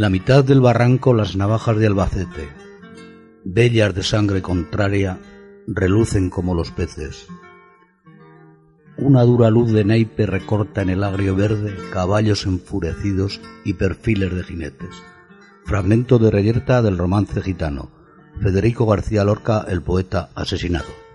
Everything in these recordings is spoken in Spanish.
La mitad del barranco las navajas de Albacete, bellas de sangre contraria, relucen como los peces. Una dura luz de naipe recorta en el agrio verde caballos enfurecidos y perfiles de jinetes. Fragmento de reyerta del romance gitano. Federico García Lorca, el poeta asesinado.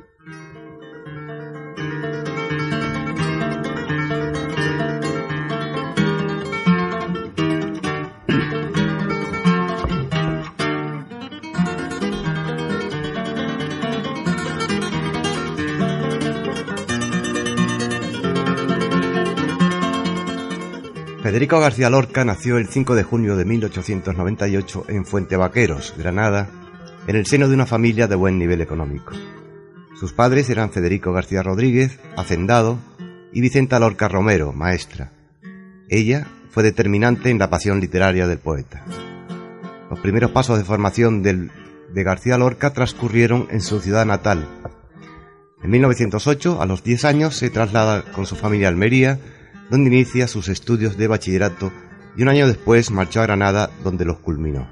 Federico García Lorca nació el 5 de junio de 1898 en Fuente Vaqueros, Granada, en el seno de una familia de buen nivel económico. Sus padres eran Federico García Rodríguez, hacendado, y Vicenta Lorca Romero, maestra. Ella fue determinante en la pasión literaria del poeta. Los primeros pasos de formación del- de García Lorca transcurrieron en su ciudad natal. En 1908, a los 10 años, se traslada con su familia a Almería, donde inicia sus estudios de bachillerato y un año después marchó a Granada, donde los culminó.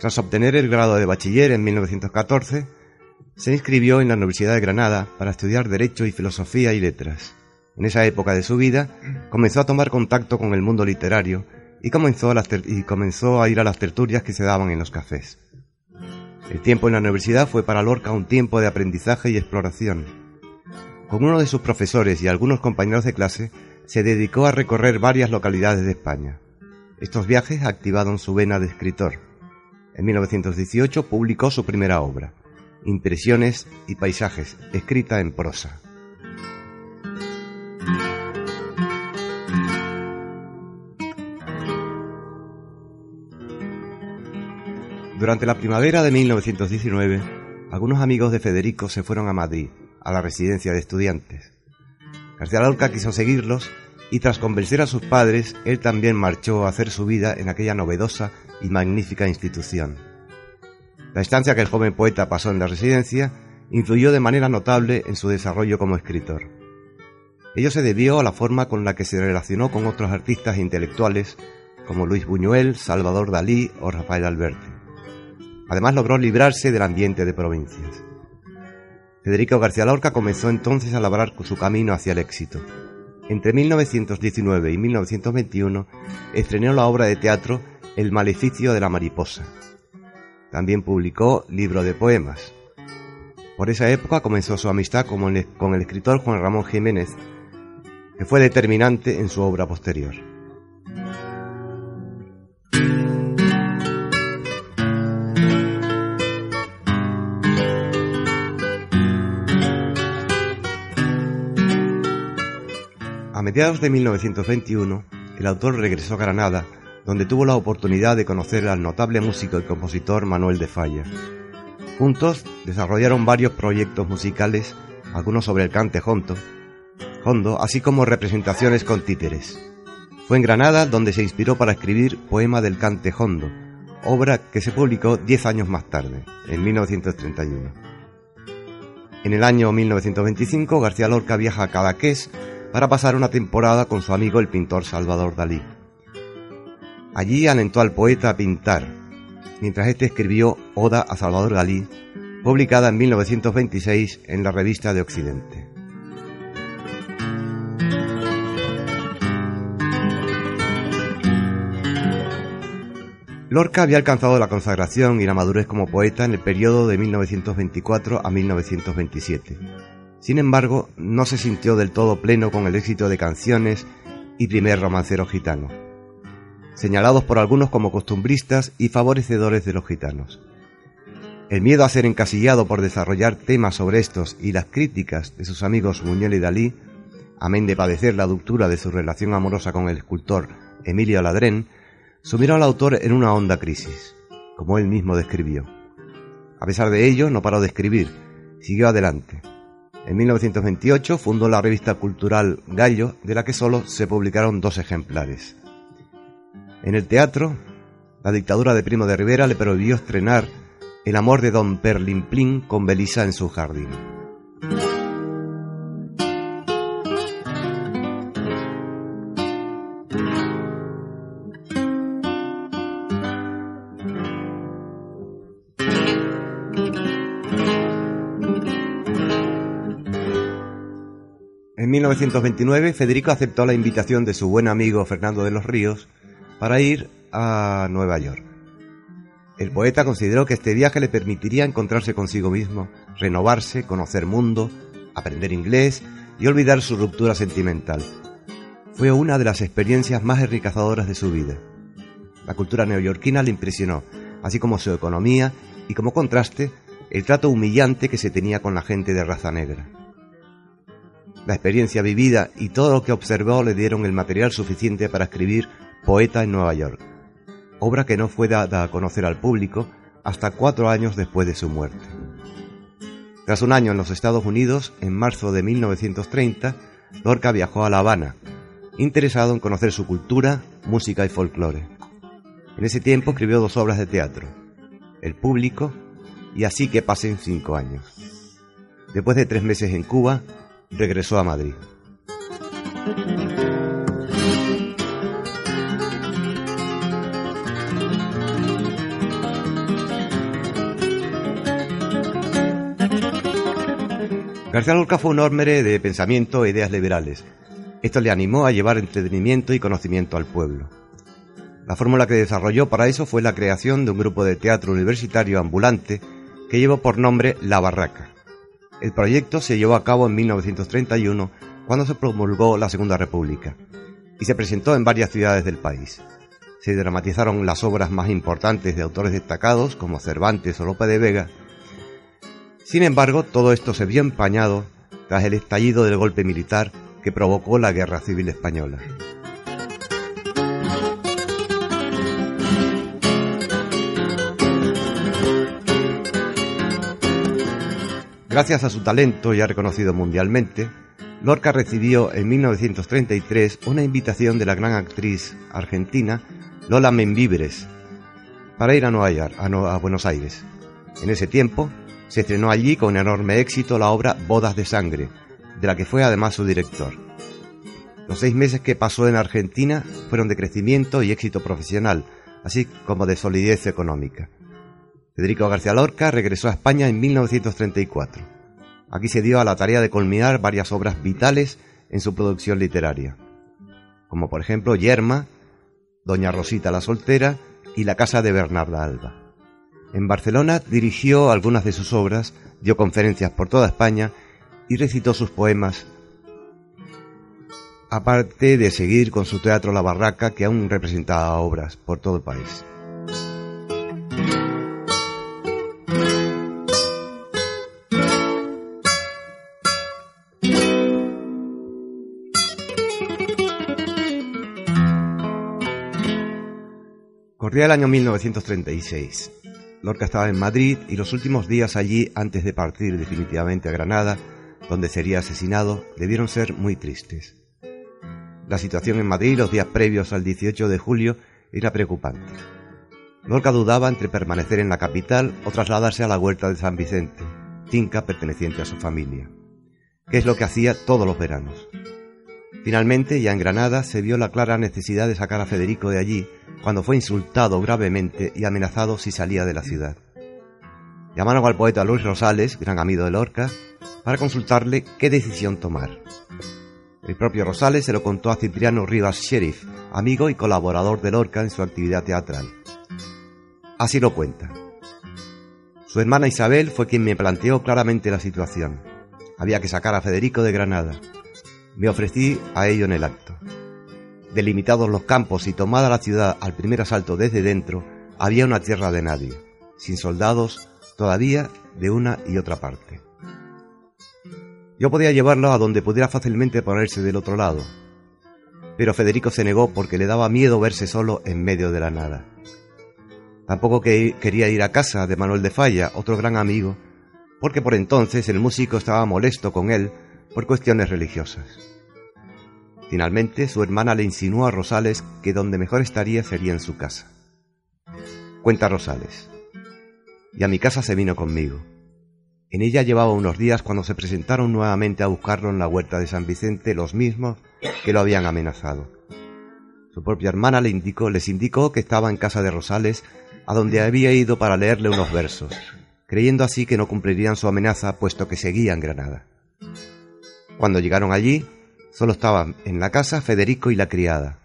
Tras obtener el grado de bachiller en 1914, se inscribió en la Universidad de Granada para estudiar Derecho y Filosofía y Letras. En esa época de su vida comenzó a tomar contacto con el mundo literario y comenzó a, las ter- y comenzó a ir a las tertulias que se daban en los cafés. El tiempo en la universidad fue para Lorca un tiempo de aprendizaje y exploración. Con uno de sus profesores y algunos compañeros de clase, se dedicó a recorrer varias localidades de España. Estos viajes activaron su vena de escritor. En 1918 publicó su primera obra, Impresiones y Paisajes, escrita en prosa. Durante la primavera de 1919, algunos amigos de Federico se fueron a Madrid, a la residencia de estudiantes. García Lorca quiso seguirlos y tras convencer a sus padres, él también marchó a hacer su vida en aquella novedosa y magnífica institución. La estancia que el joven poeta pasó en la residencia influyó de manera notable en su desarrollo como escritor. Ello se debió a la forma con la que se relacionó con otros artistas intelectuales como Luis Buñuel, Salvador Dalí o Rafael Alberti. Además logró librarse del ambiente de provincias. Federico García Lorca comenzó entonces a labrar su camino hacia el éxito. Entre 1919 y 1921 estrenó la obra de teatro El maleficio de la mariposa. También publicó libro de poemas. Por esa época comenzó su amistad con el, escritor Juan Ramón Jiménez, que fue determinante en su obra posterior. Mediados de 1921, el autor regresó a Granada, donde tuvo la oportunidad de conocer al notable músico y compositor Manuel de Falla. Juntos desarrollaron varios proyectos musicales, algunos sobre el cante hondo, hondo, así como representaciones con títeres. Fue en Granada donde se inspiró para escribir Poema del Cante Hondo, obra que se publicó diez años más tarde, en 1931. En el año 1925, García Lorca viaja a Cadaqués para pasar una temporada con su amigo el pintor Salvador Dalí. Allí alentó al poeta a pintar, mientras este escribió Oda a Salvador Dalí, publicada en 1926 en la revista de Occidente. Lorca había alcanzado la consagración y la madurez como poeta en el periodo de 1924 a 1927. Sin embargo, no se sintió del todo pleno con el éxito de canciones y primer romancero gitano, señalados por algunos como costumbristas y favorecedores de los gitanos. El miedo a ser encasillado por desarrollar temas sobre estos y las críticas de sus amigos Muñoz y Dalí, amén de padecer la ductura de su relación amorosa con el escultor Emilio Ladrén, sumieron al autor en una honda crisis, como él mismo describió. A pesar de ello, no paró de escribir, siguió adelante. En 1928 fundó la revista cultural Gallo, de la que solo se publicaron dos ejemplares. En el teatro, la dictadura de Primo de Rivera le prohibió estrenar El amor de Don Perlimplín con Belisa en su jardín. 1929, Federico aceptó la invitación de su buen amigo Fernando de los Ríos para ir a Nueva York. El poeta consideró que este viaje le permitiría encontrarse consigo mismo, renovarse, conocer mundo, aprender inglés y olvidar su ruptura sentimental. Fue una de las experiencias más enriquecedoras de su vida. La cultura neoyorquina le impresionó, así como su economía y como contraste, el trato humillante que se tenía con la gente de raza negra. La experiencia vivida y todo lo que observó le dieron el material suficiente para escribir Poeta en Nueva York, obra que no fue dada a conocer al público hasta cuatro años después de su muerte. Tras un año en los Estados Unidos, en marzo de 1930, Lorca viajó a La Habana, interesado en conocer su cultura, música y folclore. En ese tiempo escribió dos obras de teatro, El público y Así que pasen cinco años. Después de tres meses en Cuba, regresó a Madrid. García Lorca fue un hombre de pensamiento e ideas liberales. Esto le animó a llevar entretenimiento y conocimiento al pueblo. La fórmula que desarrolló para eso fue la creación de un grupo de teatro universitario ambulante que llevó por nombre La Barraca. El proyecto se llevó a cabo en 1931 cuando se promulgó la Segunda República y se presentó en varias ciudades del país. Se dramatizaron las obras más importantes de autores destacados como Cervantes o Lope de Vega. Sin embargo, todo esto se vio empañado tras el estallido del golpe militar que provocó la Guerra Civil Española. Gracias a su talento ya reconocido mundialmente, Lorca recibió en 1933 una invitación de la gran actriz argentina Lola Membiveres para ir a Nueva York, a, a Buenos Aires. En ese tiempo se estrenó allí con enorme éxito la obra Bodas de Sangre, de la que fue además su director. Los seis meses que pasó en Argentina fueron de crecimiento y éxito profesional, así como de solidez económica. Federico García Lorca regresó a España en 1934. Aquí se dio a la tarea de culminar varias obras vitales en su producción literaria, como por ejemplo Yerma, Doña Rosita la Soltera y La Casa de Bernarda Alba. En Barcelona dirigió algunas de sus obras, dio conferencias por toda España y recitó sus poemas, aparte de seguir con su teatro La Barraca, que aún representaba obras por todo el país. Corría el año 1936. Lorca estaba en Madrid y los últimos días allí antes de partir definitivamente a Granada, donde sería asesinado, debieron ser muy tristes. La situación en Madrid los días previos al 18 de julio era preocupante. Lorca dudaba entre permanecer en la capital o trasladarse a la huerta de San Vicente, finca perteneciente a su familia, que es lo que hacía todos los veranos. Finalmente, ya en Granada, se vio la clara necesidad de sacar a Federico de allí cuando fue insultado gravemente y amenazado si salía de la ciudad. Llamaron al poeta Luis Rosales, gran amigo de Lorca, para consultarle qué decisión tomar. El propio Rosales se lo contó a Cipriano Rivas Sheriff, amigo y colaborador de Lorca en su actividad teatral. Así lo cuenta. Su hermana Isabel fue quien me planteó claramente la situación. Había que sacar a Federico de Granada. Me ofrecí a ello en el acto. Delimitados los campos y tomada la ciudad al primer asalto desde dentro, había una tierra de nadie, sin soldados todavía de una y otra parte. Yo podía llevarlo a donde pudiera fácilmente ponerse del otro lado, pero Federico se negó porque le daba miedo verse solo en medio de la nada. Tampoco que quería ir a casa de Manuel de Falla, otro gran amigo, porque por entonces el músico estaba molesto con él por cuestiones religiosas. Finalmente, su hermana le insinuó a Rosales que donde mejor estaría sería en su casa. Cuenta Rosales. Y a mi casa se vino conmigo. En ella llevaba unos días cuando se presentaron nuevamente a buscarlo en la huerta de San Vicente los mismos que lo habían amenazado. Su propia hermana le indicó, les indicó que estaba en casa de Rosales, a donde había ido para leerle unos versos, creyendo así que no cumplirían su amenaza puesto que seguía en Granada. Cuando llegaron allí, solo estaban en la casa Federico y la criada.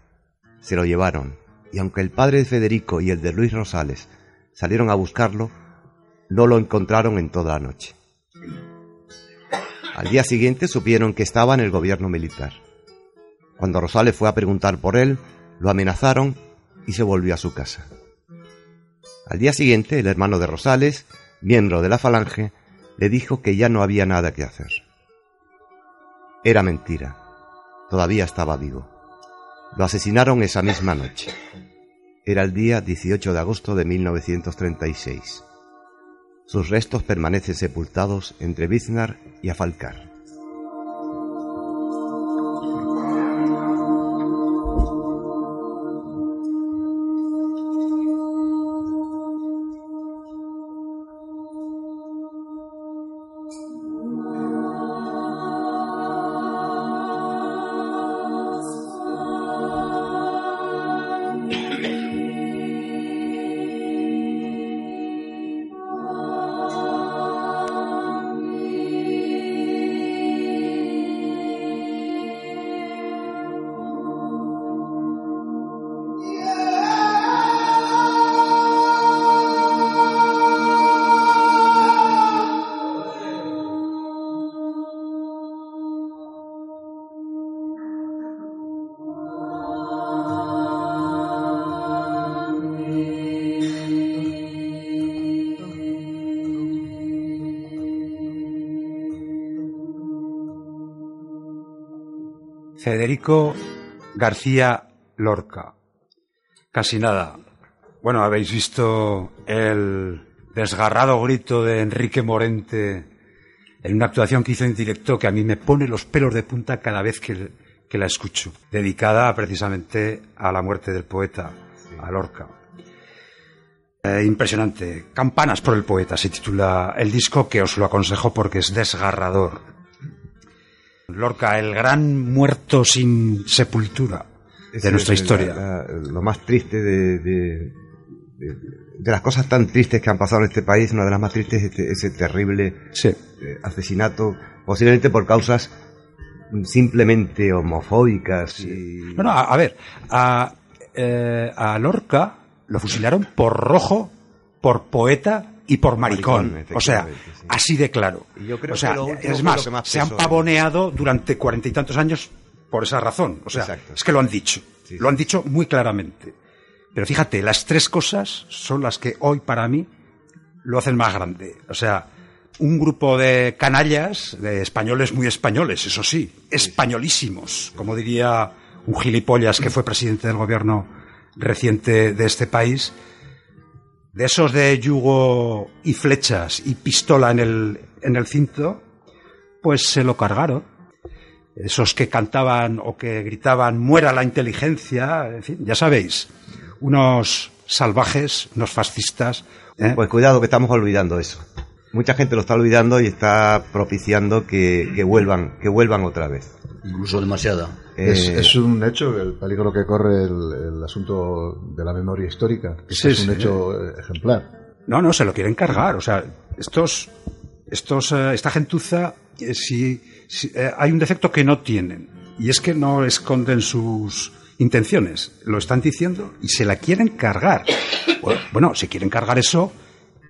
Se lo llevaron, y aunque el padre de Federico y el de Luis Rosales salieron a buscarlo, no lo encontraron en toda la noche. Al día siguiente supieron que estaba en el gobierno militar. Cuando Rosales fue a preguntar por él, lo amenazaron y se volvió a su casa. Al día siguiente, el hermano de Rosales, miembro de la Falange, le dijo que ya no había nada que hacer. Era mentira. Todavía estaba vivo. Lo asesinaron esa misma noche. Era el día 18 de agosto de 1936. Sus restos permanecen sepultados entre Biznar y Afalcar. Federico García Lorca. Casi nada. Bueno, habéis visto el desgarrado grito de Enrique Morente en una actuación que hizo en directo que a mí me pone los pelos de punta cada vez que, que la escucho, dedicada precisamente a la muerte del poeta, a Lorca. Eh, impresionante. Campanas por el poeta se titula el disco que os lo aconsejo porque es desgarrador. Lorca, el gran muerto sin sepultura de nuestra historia. lo más triste de, de, las cosas tan tristes que han pasado en este país, una de las más tristes es este, ese terrible sí. Eh, asesinato, posiblemente por causas simplemente homofóbicas. Y... Bueno, a, a ver, a, eh, a Lorca lo fusilaron por rojo, por poeta y por maricón. maricón o sea, sí. así de claro. Yo creo o sea, que es más, más se han pavoneado durante cuarenta y tantos años por esa razón. O sea, Exacto. es que lo han dicho. Sí, lo han dicho muy claramente. Pero fíjate, las tres cosas son las que hoy para mí lo hacen más grande. O sea, un grupo de canallas, de españoles muy españoles, eso sí, españolísimos, como diría un gilipollas que fue presidente del gobierno reciente de este país, de esos de yugo y flechas y pistola en el, en el cinto, pues se lo cargaron. esos que cantaban o que gritaban muera la inteligencia, en fin, ya sabéis, unos salvajes, unos fascistas. ¿eh? Pues cuidado que estamos olvidando eso. Mucha gente lo está olvidando y está propiciando que, que vuelvan, que vuelvan otra vez. Incluso demasiada. Es, Eh, es un hecho el peligro que corre el, el asunto de la memoria histórica. que Sí, es un sí. hecho eh, ejemplar. No, no, se lo quieren cargar. O sea, estos, estos, eh, esta gentuza, si, si- eh, hay un defecto que no tienen, y es que no esconden sus intenciones. Lo están diciendo y se la quieren cargar. Bueno, Bueno, se quieren cargar eso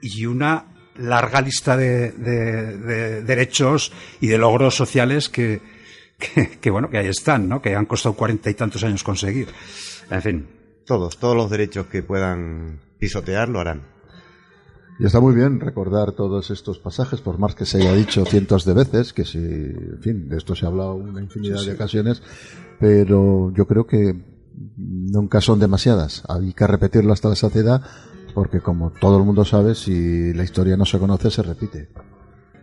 y una larga lista de, de- de derechos y de logros sociales que, que, que, bueno, que ahí están, ¿no? Que han costado cuarenta y tantos años conseguir. En fin. todos, todos los derechos que puedan pisotear lo harán. Y está muy bien recordar todos estos pasajes, por más que se haya dicho cientos de veces, que si, en fin, de esto se ha hablado una infinidad de ocasiones, pero yo creo que nunca son demasiadas. Hay que repetirlo hasta la saciedad, porque como todo el mundo sabe, si la historia no se conoce, se repite.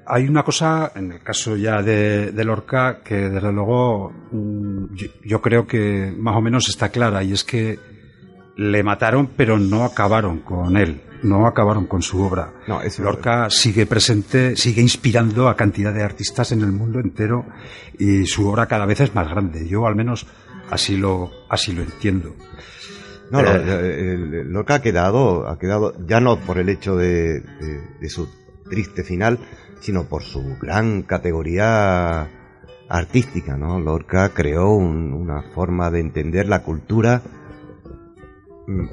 Hay una cosa, en el caso ya de, de Lorca, que desde luego mm, yo, yo creo que más o menos está clara, y es que le mataron, pero no acabaron con él, no acabaron con su obra. No, Lorca sigue presente, sigue inspirando a cantidad de artistas en el mundo entero, y su obra cada vez es más grande. Yo al menos así lo, así lo entiendo. No, no, Eh. el- el- Lorca ha quedado, ha quedado, ya no por el hecho de, de- de su triste final, sino por su gran categoría artística, ¿no? Lorca creó un- una forma de entender la cultura, mm,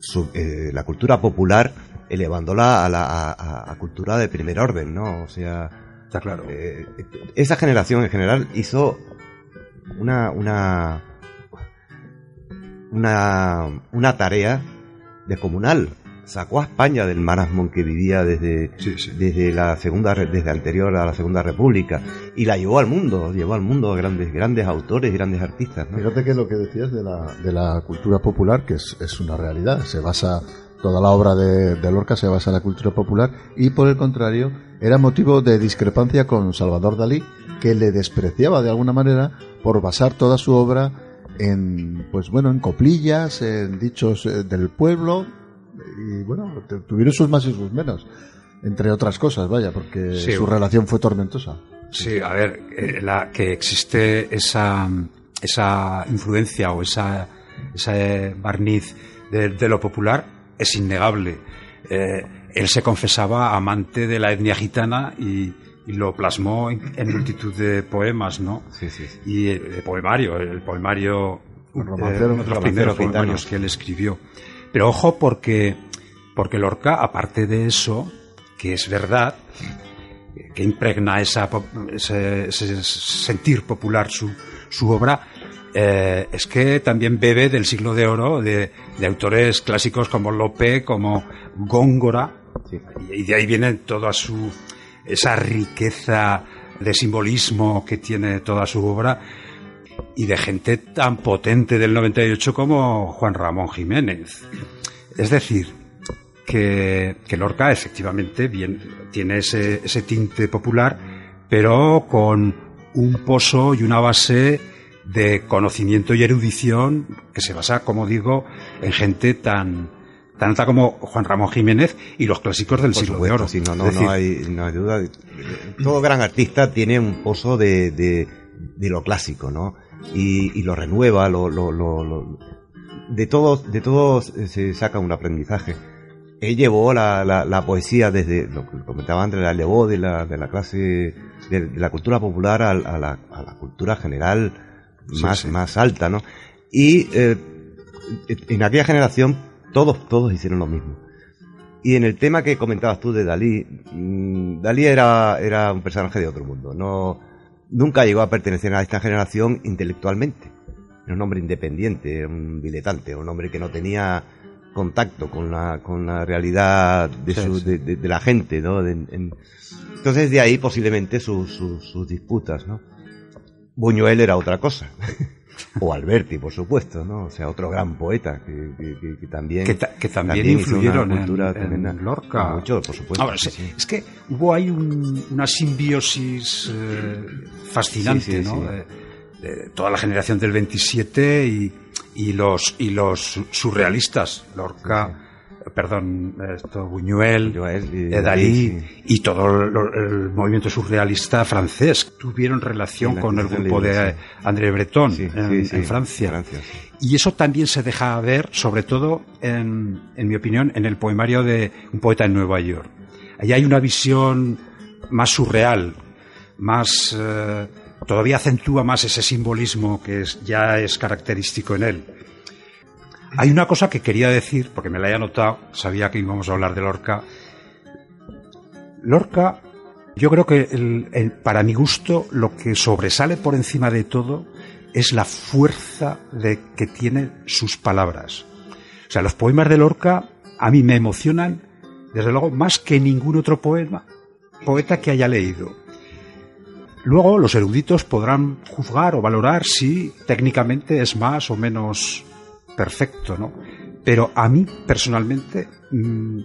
su- eh, la cultura popular, elevándola a la a cultura de primer orden, ¿no? O sea, Está claro. eh, esa generación en general hizo una una una, una tarea descomunal. Sacó a España del marasmo en que vivía desde, Sí, sí. desde la segunda desde anterior a la segunda república y la llevó al mundo, llevó al mundo a grandes grandes autores, grandes artistas. ¿no? Fíjate que lo que decías de la, de la cultura popular, que es, es una realidad, se basa, toda la obra de, de Lorca se basa en la cultura popular y por el contrario era motivo de discrepancia con Salvador Dalí, que le despreciaba de alguna manera por basar toda su obra en, pues bueno, en coplillas, en dichos eh, del pueblo y bueno, tu- tuvieron sus más y sus menos, entre otras cosas, vaya, porque Sí. su relación fue tormentosa. Sí, a ver, eh, la, que existe esa, esa influencia o esa, ese barniz de, de lo popular es innegable. Eh, él se confesaba amante de la etnia gitana y, y lo plasmó en, en multitud de poemas, ¿no? Sí, sí, sí. Y el, el poemario, el poemario, El eh, romancero, uno de los primeros gitano. poemarios que él escribió. Pero ojo porque, porque Lorca, aparte de eso, que es verdad, que impregna esa, pop- ese, ese sentir popular su, su obra, eh, es que también bebe del siglo de oro de, de autores clásicos como Lope, como Góngora, Sí. y de ahí viene toda su esa riqueza de simbolismo que tiene toda su obra y de gente tan potente del 98 como Juan Ramón Jiménez. Es decir, que, que Lorca efectivamente bien, tiene ese, ese tinte popular, pero con un pozo y una base de conocimiento y erudición que se basa, como digo, en gente tan, tan alta como Juan Ramón Jiménez y los clásicos del Por siglo supuesto, de oro. sí, no, no, decir, no, hay, no hay duda. Todo gran artista tiene un pozo de, de, de lo clásico, ¿no? Y, y lo renueva, lo, lo, lo, de todos, de todos se saca un aprendizaje. Él llevó la, la, la poesía desde, lo que comentaba antes, la llevó de la, de la clase, de, de la cultura popular a, a la, a la cultura general Sí, más, sí. más alta, ¿no? Y eh, en aquella generación todos, todos hicieron lo mismo. Y en el tema que comentabas tú de Dalí, mm, Dalí era, era un personaje de otro mundo. No, nunca llegó a pertenecer a esta generación intelectualmente. Era un hombre independiente, era un diletante, un hombre que no tenía contacto con la, con la realidad de, Sí, su- sí. de, de- de la gente, ¿no? En- entonces de ahí posiblemente sus- sus- sus disputas, ¿no? Buñuel era otra cosa. o Alberti, por supuesto, ¿no? O sea, otro gran poeta que, que- que- que también... que, ta- también, una influyeron en, cultura en tremenda. Lorca. Mucho, por supuesto. Ahora, sí, se- sí. Es que hubo ahí un- una simbiosis eh, fascinante, Sí, ¿no? Eh, de toda la generación del 27 y, y los y los surrealistas, Lorca, perdón, esto, Buñuel, Buñuel y Dalí, y todo el movimiento surrealista francés tuvieron relación con el grupo de sí. André Breton Sí, en, Francia. Y eso también se deja ver, sobre todo, en, en mi opinión, en el poemario de Un poeta en Nueva York. Allí hay una visión más surreal, más eh, todavía acentúa más ese simbolismo que es- ya es característico en él. Hay una cosa que quería decir, porque me la he anotado, sabía que íbamos a hablar de Lorca. Lorca, yo creo que para mi gusto lo que sobresale por encima de todo es la fuerza de que tienen sus palabras. O sea, los poemas de Lorca a mí me emocionan, desde luego, más que ningún otro poema, poeta que haya leído. Luego los eruditos podrán juzgar o valorar si técnicamente es más o menos perfecto, ¿no? Pero a mí personalmente, mm,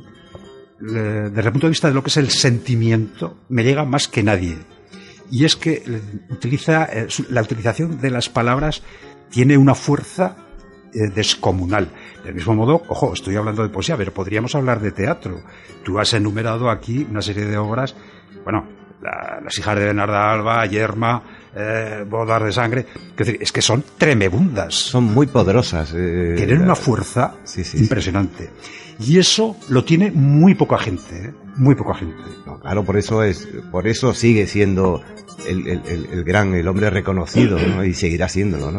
desde el punto de vista de lo que es el sentimiento, me llega más que nadie. Y es que eh, utiliza eh, la utilización de las palabras tiene una fuerza eh, descomunal. Del mismo modo, ojo, estoy hablando de poesía, pero podríamos hablar de teatro. Tú has enumerado aquí una serie de obras, bueno, la- Las hijas de Bernarda Alba, Yerma, eh, Bodas de sangre, es decir, es que son tremebundas. Son muy poderosas. eh, Tienen una fuerza Sí, sí, sí. impresionante. Y eso lo tiene muy poca gente, ¿eh? muy poca gente. No, claro, por eso es, por eso sigue siendo el, el- el- el gran, el hombre reconocido, ¿no? Y seguirá siéndolo,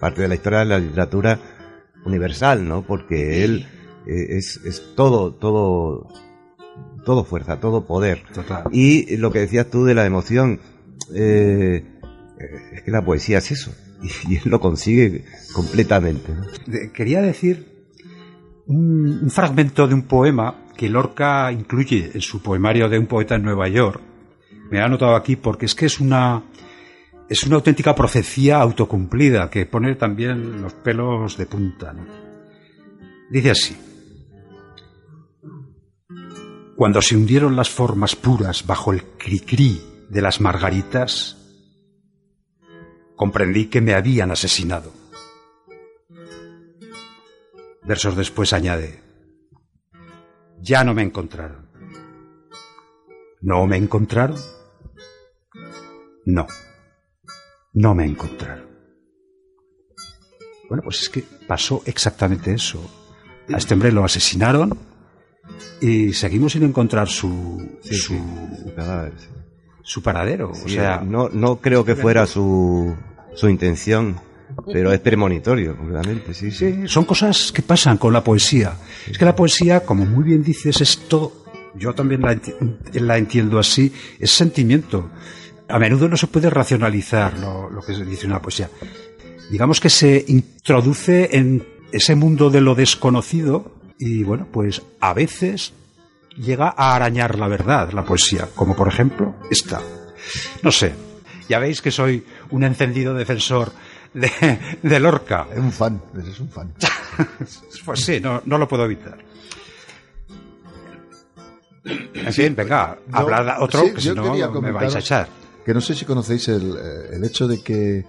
Parte de la historia de la literatura universal, ¿no? Porque él eh, es, es todo, todo, todo fuerza, todo poder. Total. Y lo que decías tú de la emoción, eh, es que la poesía es eso. Y, él lo consigue completamente. Quería decir un, fragmento de un poema que Lorca incluye en su poemario de un poeta en Nueva York. Me he anotado aquí porque es que es una es una auténtica profecía autocumplida que pone también los pelos de punta. Dice así. Cuando se hundieron las formas puras bajo el cri-cri de las margaritas, comprendí que me habían asesinado. Versos después añade, ya no me encontraron. ¿No me encontraron? No, no me encontraron. Bueno, pues es que pasó exactamente eso. A este hombre lo asesinaron y seguimos sin encontrar su, Sí, su, sí, su cadáver, sí. Su paradero. o sea, no, no creo que fuera su, su intención, pero es premonitorio, completamente, sí, sí. Sí, son cosas que pasan con la poesía. Es que la poesía, como muy bien dices, es todo. Yo también la, enti- la entiendo así, es sentimiento. A menudo no se puede racionalizar lo, lo que se dice una poesía. Digamos que se introduce en ese mundo de lo desconocido y, bueno, pues a veces llega a arañar la verdad, la poesía, como por ejemplo esta. No sé, ya veis que soy un encendido defensor de, de Lorca. Es un fan, eres un fan. Pues sí, no, no lo puedo evitar. En fin, venga, Yo- hablad otro, sí, que si no me vais a echar. Que no sé si conocéis el, eh, el hecho de que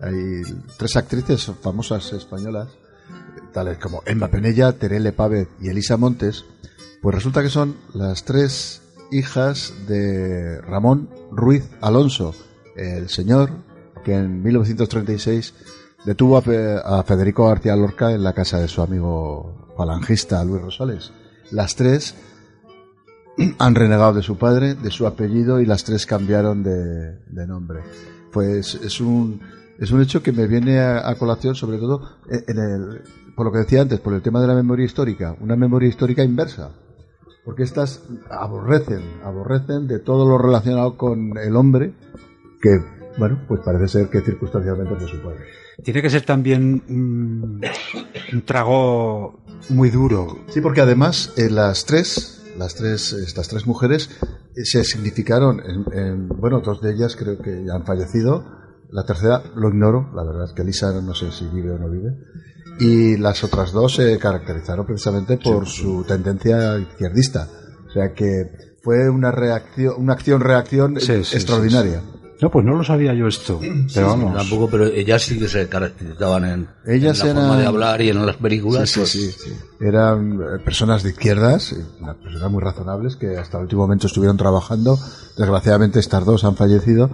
hay tres actrices famosas españolas, tales como Emma Penella, Terele Pávez y Elisa Montes, pues resulta que son las tres hijas de Ramón Ruiz Alonso, el señor que en 1936 detuvo a, Fe- a Federico García Lorca en la casa de su amigo falangista Luis Rosales. Las tres han renegado de su padre, de su apellido y las tres cambiaron de, nombre. Pues es un, es un hecho que me viene a, colación sobre todo el, por lo que decía antes, por el tema de la memoria histórica, una memoria histórica inversa. Porque estas aborrecen, aborrecen de todo lo relacionado con el hombre que, bueno, pues parece ser que circunstancialmente fue su padre. Tiene que ser también un, un trago muy duro. Sí, porque además eh, las tres, las tres, estas tres mujeres eh, se significaron, en, en- bueno, dos de ellas creo que ya han fallecido, la tercera lo ignoro, la verdad es que Elisa no sé si vive o no vive, y las otras dos se caracterizaron precisamente por su tendencia izquierdista, o sea que fue una reacción, una acción-reacción Sí, sí, extraordinaria. No, pues no lo sabía yo esto. Pero vamos. Tampoco, pero ellas sí que se caracterizaban en, Ellas en la eran- forma de hablar y en las películas. Sí, pues, sí, sí. Eran eh, personas de izquierdas, eh, personas muy razonables que hasta el último momento estuvieron trabajando. Desgraciadamente estas dos han fallecido,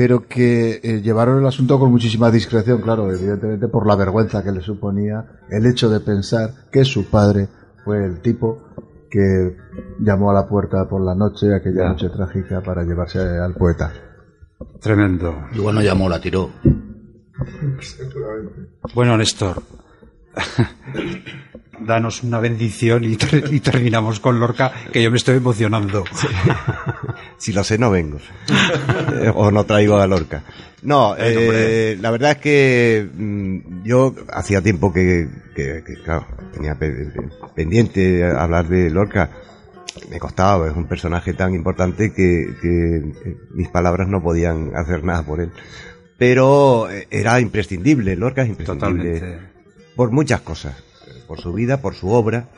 pero que eh, llevaron el asunto con muchísima discreción, claro, evidentemente por la vergüenza que le suponía el hecho de pensar que su padre fue el tipo que llamó a la puerta por la noche, aquella noche trágica, para llevarse al poeta. Tremendo. Igual no llamó, la tiró. Bueno, Néstor, danos una bendición y, ter- y terminamos con Lorca, que yo me estoy emocionando. Si lo sé, no vengo. Eh, o no traigo a Lorca. No, eh, la verdad es que mm, yo hacía tiempo que, que- que, claro, tenía pe- pendiente hablar de Lorca. Me costaba, es un personaje tan importante que, que, eh, mis palabras no podían hacer nada por él. Pero eh, era imprescindible, Lorca es imprescindible Totalmente. Por muchas cosas. Por su vida, por su obra,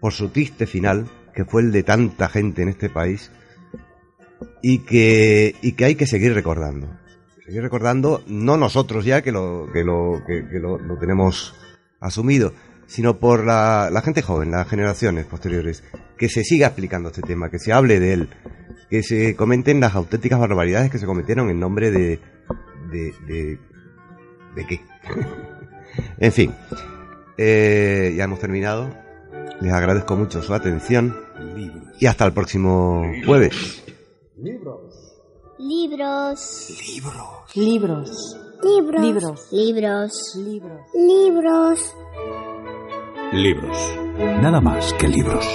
por su triste final, que fue el de tanta gente en este país, y que, y que hay que seguir recordando. Seguir recordando, no nosotros ya, que lo, que lo, que, que lo, lo tenemos asumido, sino por la, la gente joven, las generaciones posteriores, que se siga explicando este tema, que se hable de él, que se comenten las auténticas barbaridades que se cometieron en nombre de, de, de, ¿de qué? en fin, eh, ya hemos terminado. Les agradezco mucho su atención y hasta el próximo jueves. Libros. Libros. Libros. Libros. Libros. Libros. Libros. Libros. Nada más que libros.